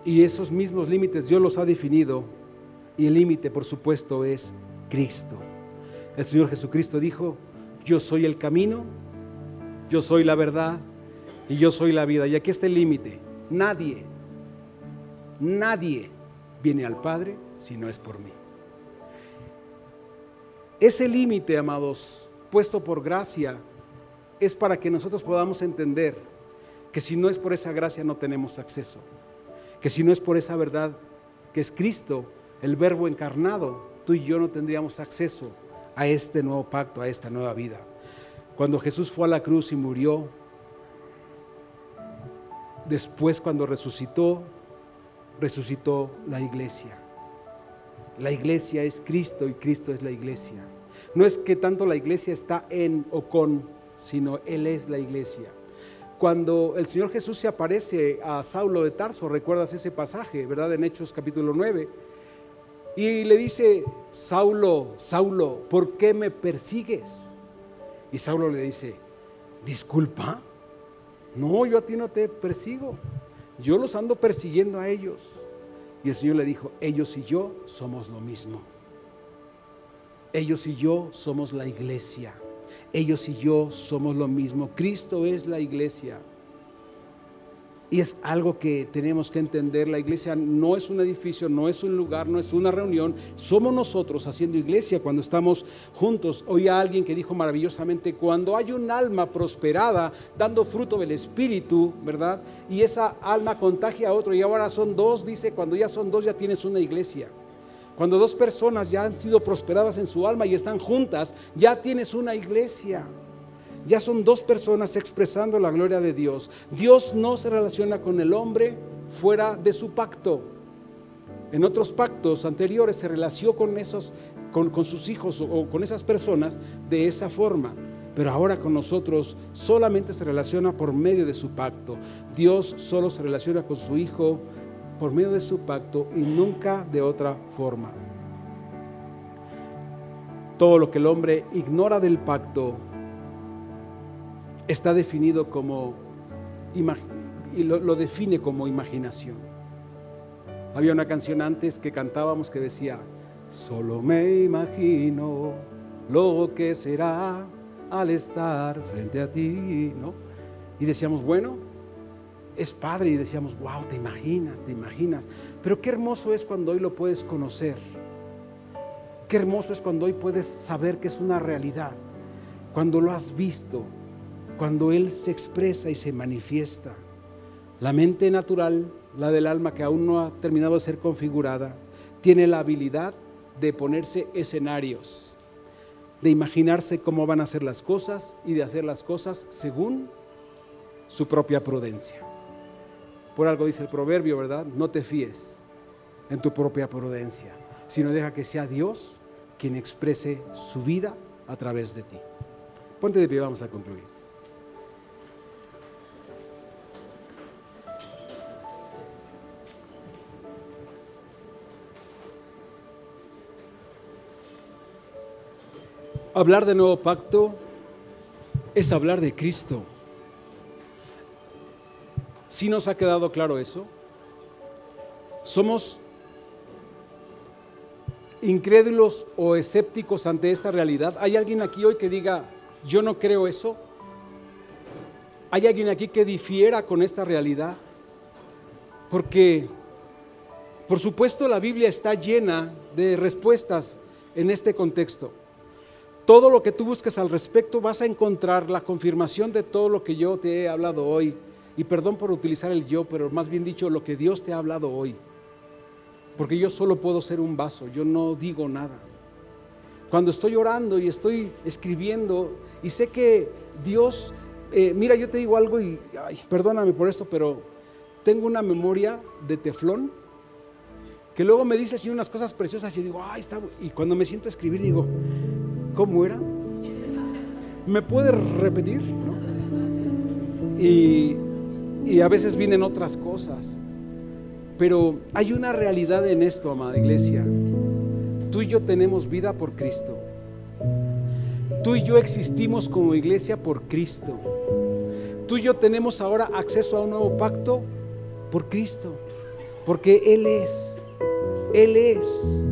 y esos mismos límites Dios los ha definido, y el límite, por supuesto, es Cristo. El Señor Jesucristo dijo, yo soy el camino, yo soy la verdad y yo soy la vida. Y aquí está el límite. Nadie, nadie viene al Padre si no es por mí. Ese límite, amados, puesto por gracia, es para que nosotros podamos entender que si no es por esa gracia no tenemos acceso, que si no es por esa verdad que es Cristo, el verbo encarnado, tú y yo no tendríamos acceso a este nuevo pacto, a esta nueva vida. Cuando Jesús fue a la cruz y murió, después cuando resucitó, resucitó la iglesia. La iglesia es Cristo y Cristo es la iglesia. No es que tanto la iglesia está en o con, sino Él es la iglesia. Cuando el Señor Jesús se aparece a Saulo de Tarso, recuerdas ese pasaje, ¿verdad? En Hechos capítulo 9. Y le dice, Saulo, Saulo, ¿por qué me persigues? Y Saulo le dice, disculpa, no, yo a ti no te persigo, yo los ando persiguiendo a ellos. Y el Señor le dijo, ellos y yo somos lo mismo. Ellos y yo somos la iglesia. Ellos y yo somos lo mismo. Cristo es la iglesia. Y es algo que tenemos que entender. La iglesia no es un edificio, no es un lugar, no es una reunión. Somos nosotros haciendo iglesia cuando estamos juntos. Oí a alguien que dijo maravillosamente, cuando hay un alma prosperada, dando fruto del Espíritu, ¿verdad? Y esa alma contagia a otro. Y ahora son dos, dice, cuando ya son dos ya tienes una iglesia. Cuando dos personas ya han sido prosperadas en su alma y están juntas, ya tienes una iglesia. ya son dos personas expresando la gloria de Dios. Dios no se relaciona con el hombre fuera de su pacto. En otros pactos anteriores se relacionó con, esos, con, sus hijos o con esas personas de esa forma pero ahora con nosotros solamente se relaciona por medio de su pacto. Dios solo se relaciona con su Hijo por medio de su pacto y nunca de otra forma. Todo lo que el hombre ignora del pacto está definido como y lo, lo define como imaginación. Había una canción antes que cantábamos que decía, solo me imagino lo que será al estar frente a ti, ¿no? Y decíamos, bueno, es padre y decíamos, wow, te imaginas, te imaginas. Pero qué hermoso es cuando hoy lo puedes conocer. Qué hermoso es cuando hoy puedes saber que es una realidad. Cuando lo has visto, cuando Él se expresa y se manifiesta. La mente natural, la del alma que aún no ha terminado de ser configurada, tiene la habilidad de ponerse escenarios de imaginarse cómo van a ser las cosas y de hacer las cosas según su propia prudencia. Por algo dice el proverbio, ¿verdad? No te fíes en tu propia prudencia, sino deja que sea Dios quien exprese su vida a través de ti. Ponte de pie, vamos a concluir. Hablar de nuevo pacto es hablar de Cristo. ¿Sí nos ha quedado claro eso? Somos incrédulos o escépticos ante esta realidad. ¿Hay alguien aquí hoy que diga, yo no creo eso? ¿Hay alguien aquí que difiera con esta realidad? Porque, por supuesto, la Biblia está llena de respuestas en este contexto todo lo que tú busques al respecto vas a encontrar la confirmación de todo lo que yo te he hablado hoy. Y perdón por utilizar el yo, pero más bien dicho, lo que Dios te ha hablado hoy. Porque yo solo puedo ser un vaso, yo no digo nada. Cuando estoy orando y estoy escribiendo y sé que Dios, eh, mira, yo te digo algo y perdóname por esto, pero tengo una memoria de teflón que luego me dice así unas cosas preciosas y digo, ay, está. Y cuando me siento a escribir, digo, ¿Cómo era? ¿Me puede repetir? Y, y a veces vienen otras cosas. Pero hay una realidad en esto, amada iglesia. Tú y yo tenemos vida por Cristo. Tú y yo existimos como iglesia por Cristo. Tú y yo tenemos ahora acceso a un nuevo pacto por Cristo. Porque Él es. Él es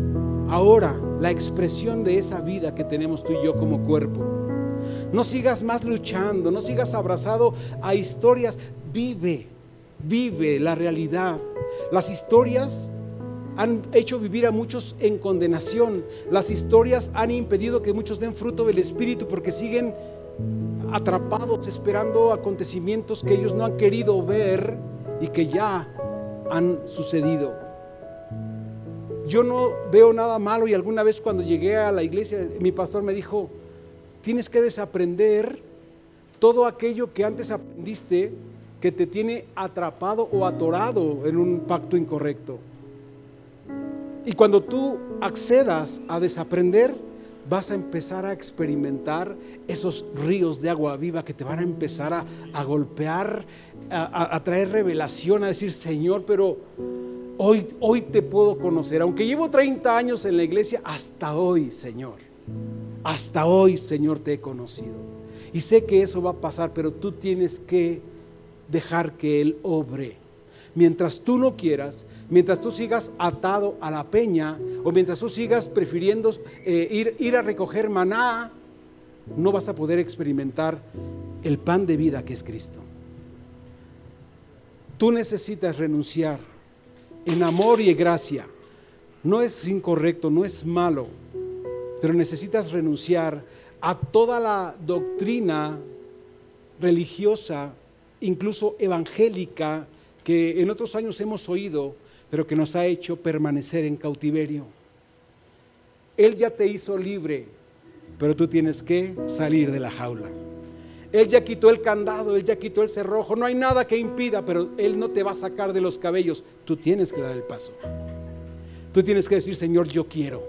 ahora la expresión de esa vida que tenemos tú y yo como cuerpo. No sigas más luchando, no sigas abrazado a historias, vive, vive la realidad. Las historias han hecho vivir a muchos en condenación. Las historias han impedido que muchos den fruto del Espíritu porque siguen atrapados esperando acontecimientos que ellos no han querido ver y que ya han sucedido yo no veo nada malo y alguna vez cuando llegué a la iglesia, mi pastor me dijo, tienes que desaprender todo aquello que antes aprendiste que te tiene atrapado o atorado en un pacto incorrecto. Y cuando tú accedas a desaprender, vas a empezar a experimentar esos ríos de agua viva que te van a empezar a, golpear, a traer revelación, a decir, Señor, pero Hoy, hoy te puedo conocer, aunque llevo 30 años en la iglesia, hasta hoy, Señor. Hasta hoy, Señor, te he conocido. Y sé que eso va a pasar, pero tú tienes que dejar que Él obre. Mientras tú no quieras, mientras tú sigas atado a la peña o mientras tú sigas prefiriendo eh, ir, ir a recoger maná, no vas a poder experimentar el pan de vida que es Cristo. Tú necesitas renunciar en amor y en gracia. No es incorrecto, no es malo, pero necesitas renunciar a toda la doctrina religiosa, incluso evangélica, que en otros años hemos oído, pero que nos ha hecho permanecer en cautiverio. Él ya te hizo libre, pero tú tienes que salir de la jaula. Él ya quitó el candado, Él ya quitó el cerrojo. No hay nada que impida, pero Él no te va a sacar de los cabellos. Tú tienes que dar el paso. Tú tienes que decir, Señor, yo quiero.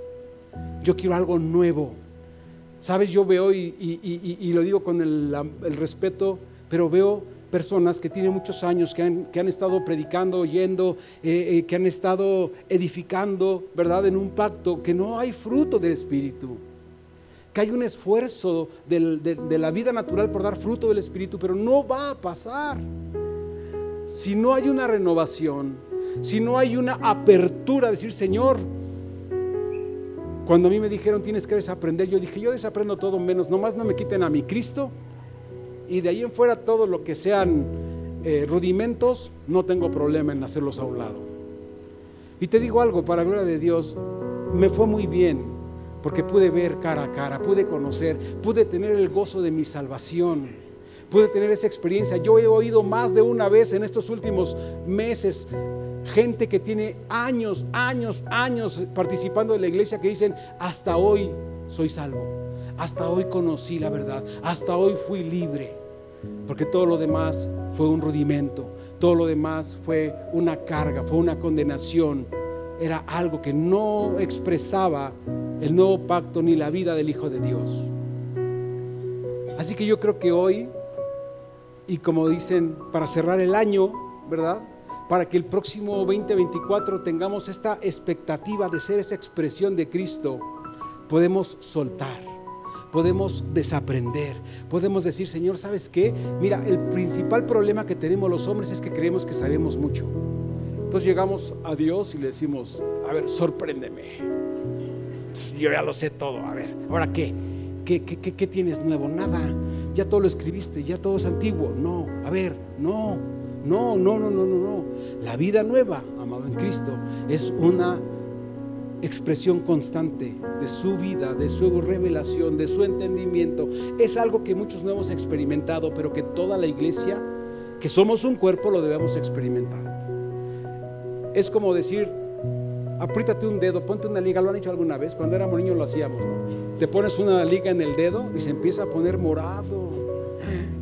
Yo quiero algo nuevo. Sabes, yo veo y, lo digo con el, respeto, pero veo personas que tienen muchos años, que han, estado predicando, oyendo, eh, eh, que han estado edificando, ¿verdad? En un pacto, que no hay fruto del Espíritu que hay un esfuerzo de, la vida natural por dar fruto del Espíritu, pero no va a pasar. Si no hay una renovación, si no hay una apertura, decir, Señor, cuando a mí me dijeron tienes que desaprender, yo dije, yo desaprendo todo menos, nomás no me quiten a mi Cristo y de ahí en fuera todo lo que sean eh, rudimentos, no tengo problema en hacerlos a un lado. Y te digo algo, para gloria de Dios, me fue muy bien porque pude ver cara a cara, pude conocer, pude tener el gozo de mi salvación, pude tener esa experiencia. Yo he oído más de una vez en estos últimos meses gente que tiene años, años, años participando de la iglesia que dicen, hasta hoy soy salvo, hasta hoy conocí la verdad, hasta hoy fui libre, porque todo lo demás fue un rudimento, todo lo demás fue una carga, fue una condenación, era algo que no expresaba el nuevo pacto ni la vida del Hijo de Dios. Así que yo creo que hoy, y como dicen, para cerrar el año, ¿verdad? Para que el próximo 2024 tengamos esta expectativa de ser esa expresión de Cristo, podemos soltar, podemos desaprender, podemos decir, Señor, ¿sabes qué? Mira, el principal problema que tenemos los hombres es que creemos que sabemos mucho. Entonces llegamos a Dios y le decimos, a ver, sorpréndeme yo ya lo sé todo. A ver, ¿ahora qué? ¿Qué, qué, tienes nuevo? Nada. Ya todo lo escribiste, ya todo es antiguo. No, a ver, no, no, no, no, no, no, no. La vida nueva, amado en Cristo, es una expresión constante de su vida, de su revelación, de su entendimiento. Es algo que muchos no hemos experimentado, pero que toda la iglesia, que somos un cuerpo, lo debemos experimentar. Es como decir, apriétate un dedo, ponte una liga, lo han hecho alguna vez, cuando éramos niños lo hacíamos, Te pones una liga en el dedo y se empieza a poner morado.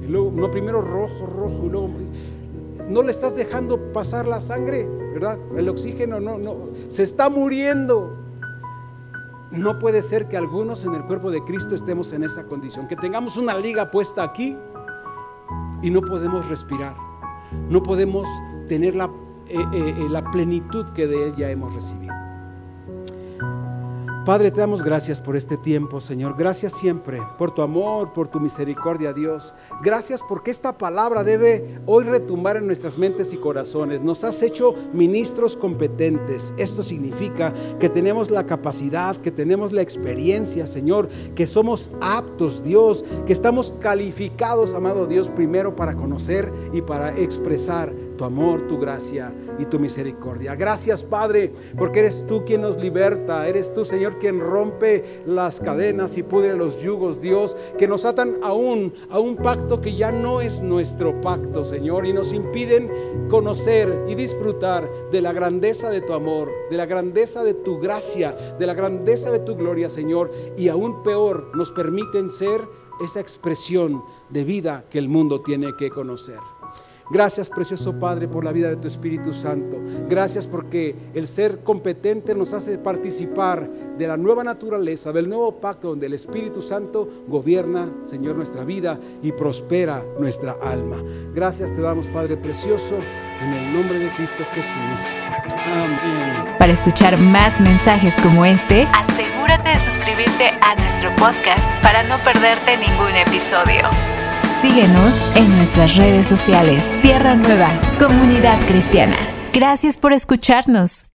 Luego, no, primero rojo, rojo, y luego no le estás dejando pasar la sangre, ¿verdad? El oxígeno no, no, se está muriendo. No puede ser que algunos en el cuerpo de Cristo estemos en esa condición, que tengamos una liga puesta aquí y no podemos respirar, no podemos tener la eh, eh, eh, la plenitud que de Él ya hemos recibido. Padre, te damos gracias por este tiempo, Señor. Gracias siempre por tu amor, por tu misericordia, Dios. Gracias porque esta palabra debe hoy retumbar en nuestras mentes y corazones. Nos has hecho ministros competentes. Esto significa que tenemos la capacidad, que tenemos la experiencia, Señor, que somos aptos, Dios, que estamos calificados, amado Dios, primero para conocer y para expresar tu amor, tu gracia y tu misericordia. Gracias, Padre, porque eres tú quien nos liberta, eres tú, Señor, quien rompe las cadenas y pudre los yugos, Dios, que nos atan aún a un pacto que ya no es nuestro pacto, Señor, y nos impiden conocer y disfrutar de la grandeza de tu amor, de la grandeza de tu gracia, de la grandeza de tu gloria, Señor, y aún peor, nos permiten ser esa expresión de vida que el mundo tiene que conocer. Gracias, precioso Padre, por la vida de tu Espíritu Santo. Gracias porque el ser competente nos hace participar de la nueva naturaleza, del nuevo pacto donde el Espíritu Santo gobierna, Señor, nuestra vida y prospera nuestra alma. Gracias te damos, Padre precioso, en el nombre de Cristo Jesús. Amén. Para escuchar más mensajes como este, asegúrate de suscribirte a nuestro podcast para no perderte ningún episodio. Síguenos en nuestras redes sociales. Tierra Nueva, Comunidad Cristiana. Gracias por escucharnos.